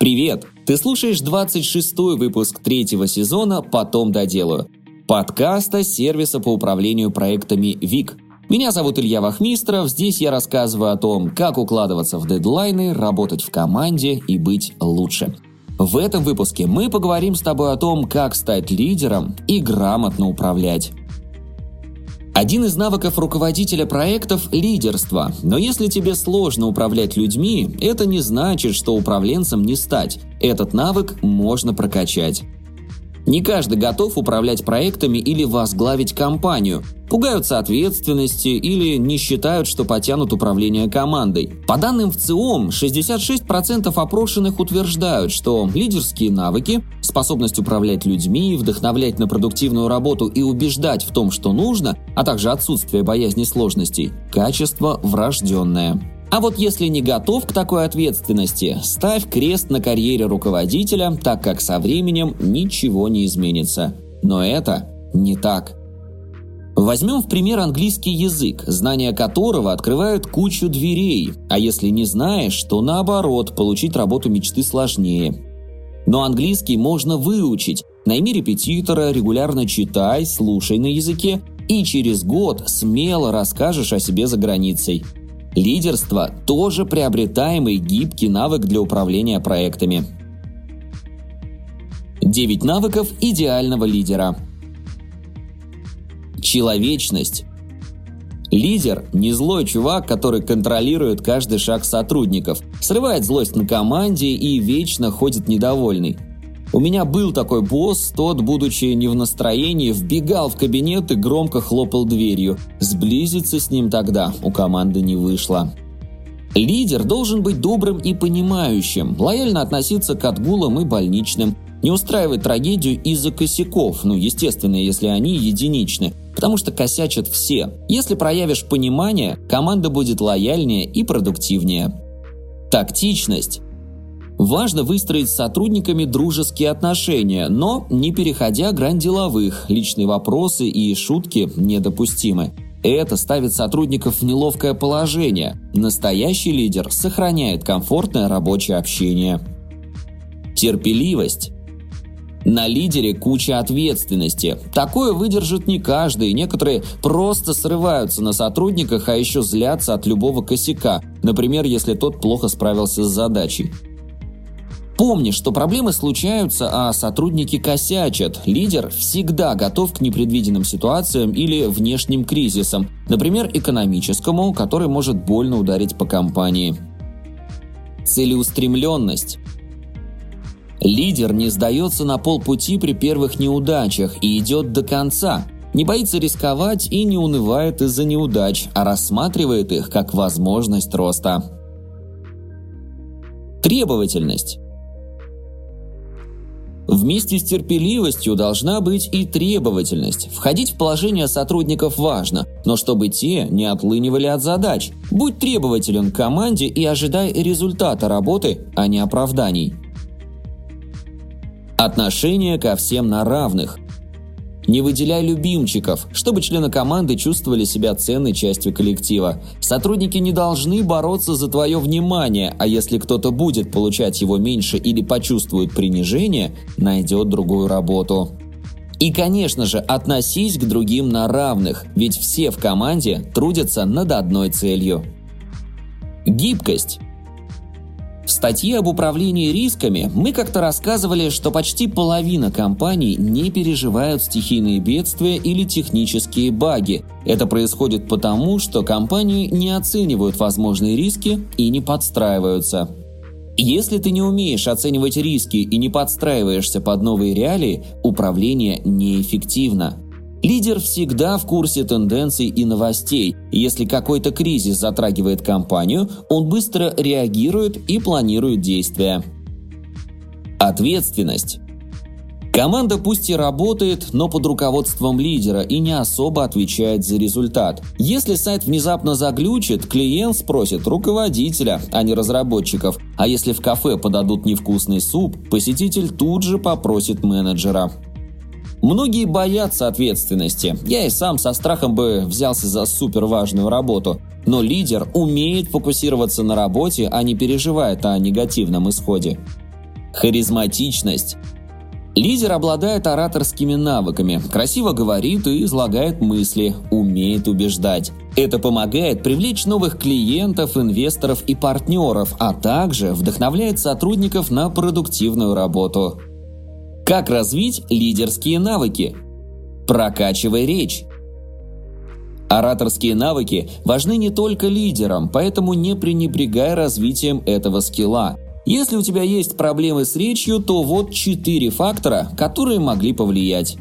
Привет! Ты слушаешь 26-й выпуск третьего сезона «Потом доделаю» подкаста сервиса по управлению проектами ВИК. Меня зовут Илья Вахмистров, здесь я рассказываю о том, как укладываться в дедлайны, работать в команде и быть лучше. В этом выпуске мы поговорим с тобой о том, как стать лидером и грамотно управлять. Один из навыков руководителя проектов – лидерство. Но если тебе сложно управлять людьми, это не значит, что управленцем не стать. Этот навык можно прокачать. Не каждый готов управлять проектами или возглавить компанию. Пугаются ответственности или не считают, что потянут управление командой. По данным в ЦИОМ, 66% опрошенных утверждают, что лидерские навыки, способность управлять людьми, вдохновлять на продуктивную работу и убеждать в том, что нужно, а также отсутствие боязни сложностей – качество врожденное. А вот если не готов к такой ответственности, ставь крест на карьере руководителя, так как со временем ничего не изменится. Но это не так. Возьмем в пример английский язык, знание которого открывает кучу дверей, а если не знаешь, то наоборот, получить работу мечты сложнее. Но английский можно выучить. Найми репетитора, регулярно читай, слушай на языке, и через год смело расскажешь о себе за границей – Лидерство – тоже приобретаемый гибкий навык для управления проектами. 9 навыков идеального лидера. Человечность. Лидер – не злой чувак, который контролирует каждый шаг сотрудников, срывает злость на команде и вечно ходит недовольный. У меня был такой босс, тот, будучи не в настроении, вбегал в кабинет и громко хлопал дверью. Сблизиться с ним тогда у команды не вышло. Лидер должен быть добрым и понимающим, лояльно относиться к отгулам и больничным, не устраивать трагедию из-за косяков, ну, естественно, если они единичны, потому что косячат все. Если проявишь понимание, команда будет лояльнее и продуктивнее. Тактичность. Важно выстроить с сотрудниками дружеские отношения, но не переходя грань деловых, личные вопросы и шутки недопустимы. Это ставит сотрудников в неловкое положение. Настоящий лидер сохраняет комфортное рабочее общение. Терпеливость. На лидере куча ответственности. Такое выдержит не каждый, некоторые просто срываются на сотрудниках, а еще злятся от любого косяка, например, если тот плохо справился с задачей. Помни, что проблемы случаются, а сотрудники косячат. Лидер всегда готов к непредвиденным ситуациям или внешним кризисам, например, экономическому, который может больно ударить по компании. Целеустремленность. Лидер не сдается на полпути при первых неудачах и идет до конца. Не боится рисковать и не унывает из-за неудач, а рассматривает их как возможность роста. Требовательность. Вместе с терпеливостью должна быть и требовательность. Входить в положение сотрудников важно, но чтобы те не отлынивали от задач. Будь требователен к команде и ожидай результата работы, а не оправданий. Отношение ко всем на равных – не выделяй любимчиков, чтобы члены команды чувствовали себя ценной частью коллектива. Сотрудники не должны бороться за твое внимание, а если кто-то будет получать его меньше или почувствует принижение, найдет другую работу. И, конечно же, относись к другим на равных, ведь все в команде трудятся над одной целью. Гибкость. В статье об управлении рисками мы как-то рассказывали, что почти половина компаний не переживают стихийные бедствия или технические баги. Это происходит потому, что компании не оценивают возможные риски и не подстраиваются. Если ты не умеешь оценивать риски и не подстраиваешься под новые реалии, управление неэффективно. Лидер всегда в курсе тенденций и новостей. Если какой-то кризис затрагивает компанию, он быстро реагирует и планирует действия. Ответственность. Команда пусть и работает, но под руководством лидера и не особо отвечает за результат. Если сайт внезапно заглючит, клиент спросит руководителя, а не разработчиков. А если в кафе подадут невкусный суп, посетитель тут же попросит менеджера. Многие боятся ответственности. Я и сам со страхом бы взялся за супер важную работу. Но лидер умеет фокусироваться на работе, а не переживает о негативном исходе. Харизматичность. Лидер обладает ораторскими навыками, красиво говорит и излагает мысли, умеет убеждать. Это помогает привлечь новых клиентов, инвесторов и партнеров, а также вдохновляет сотрудников на продуктивную работу. Как развить лидерские навыки? Прокачивай речь. Ораторские навыки важны не только лидерам, поэтому не пренебрегай развитием этого скилла. Если у тебя есть проблемы с речью, то вот четыре фактора, которые могли повлиять.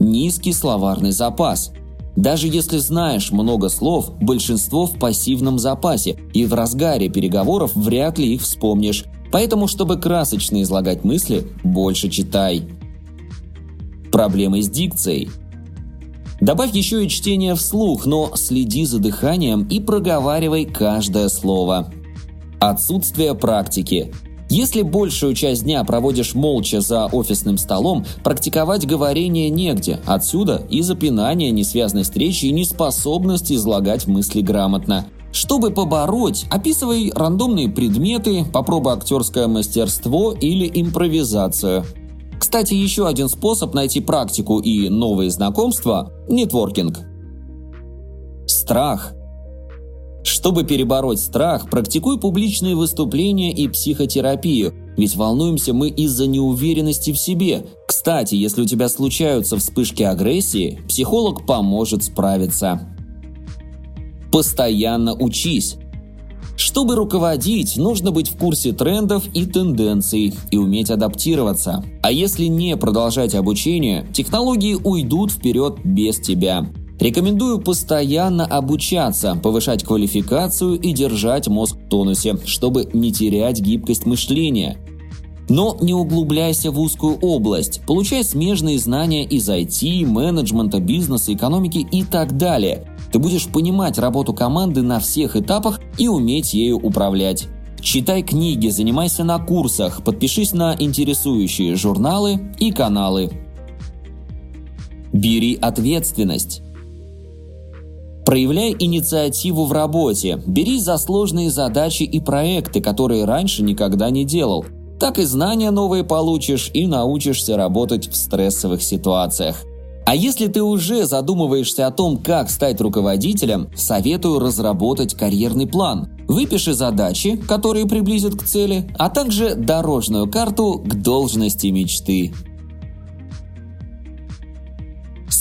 Низкий словарный запас. Даже если знаешь много слов, большинство в пассивном запасе, и в разгаре переговоров вряд ли их вспомнишь. Поэтому, чтобы красочно излагать мысли, больше читай. Проблемы с дикцией – Добавь еще и чтение вслух, но следи за дыханием и проговаривай каждое слово. Отсутствие практики. Если большую часть дня проводишь молча за офисным столом, практиковать говорение негде. Отсюда и запинание, несвязанность речи и неспособность излагать мысли грамотно. Чтобы побороть, описывай рандомные предметы, попробуй актерское мастерство или импровизацию – кстати, еще один способ найти практику и новые знакомства – нетворкинг. Страх. Чтобы перебороть страх, практикуй публичные выступления и психотерапию, ведь волнуемся мы из-за неуверенности в себе. Кстати, если у тебя случаются вспышки агрессии, психолог поможет справиться. Постоянно учись. Чтобы руководить, нужно быть в курсе трендов и тенденций и уметь адаптироваться. А если не продолжать обучение, технологии уйдут вперед без тебя. Рекомендую постоянно обучаться, повышать квалификацию и держать мозг в тонусе, чтобы не терять гибкость мышления. Но не углубляйся в узкую область, получай смежные знания из IT, менеджмента, бизнеса, экономики и так далее – ты будешь понимать работу команды на всех этапах и уметь ею управлять. Читай книги, занимайся на курсах, подпишись на интересующие журналы и каналы. Бери ответственность. Проявляй инициативу в работе, бери за сложные задачи и проекты, которые раньше никогда не делал. Так и знания новые получишь и научишься работать в стрессовых ситуациях. А если ты уже задумываешься о том, как стать руководителем, советую разработать карьерный план. Выпиши задачи, которые приблизят к цели, а также дорожную карту к должности мечты.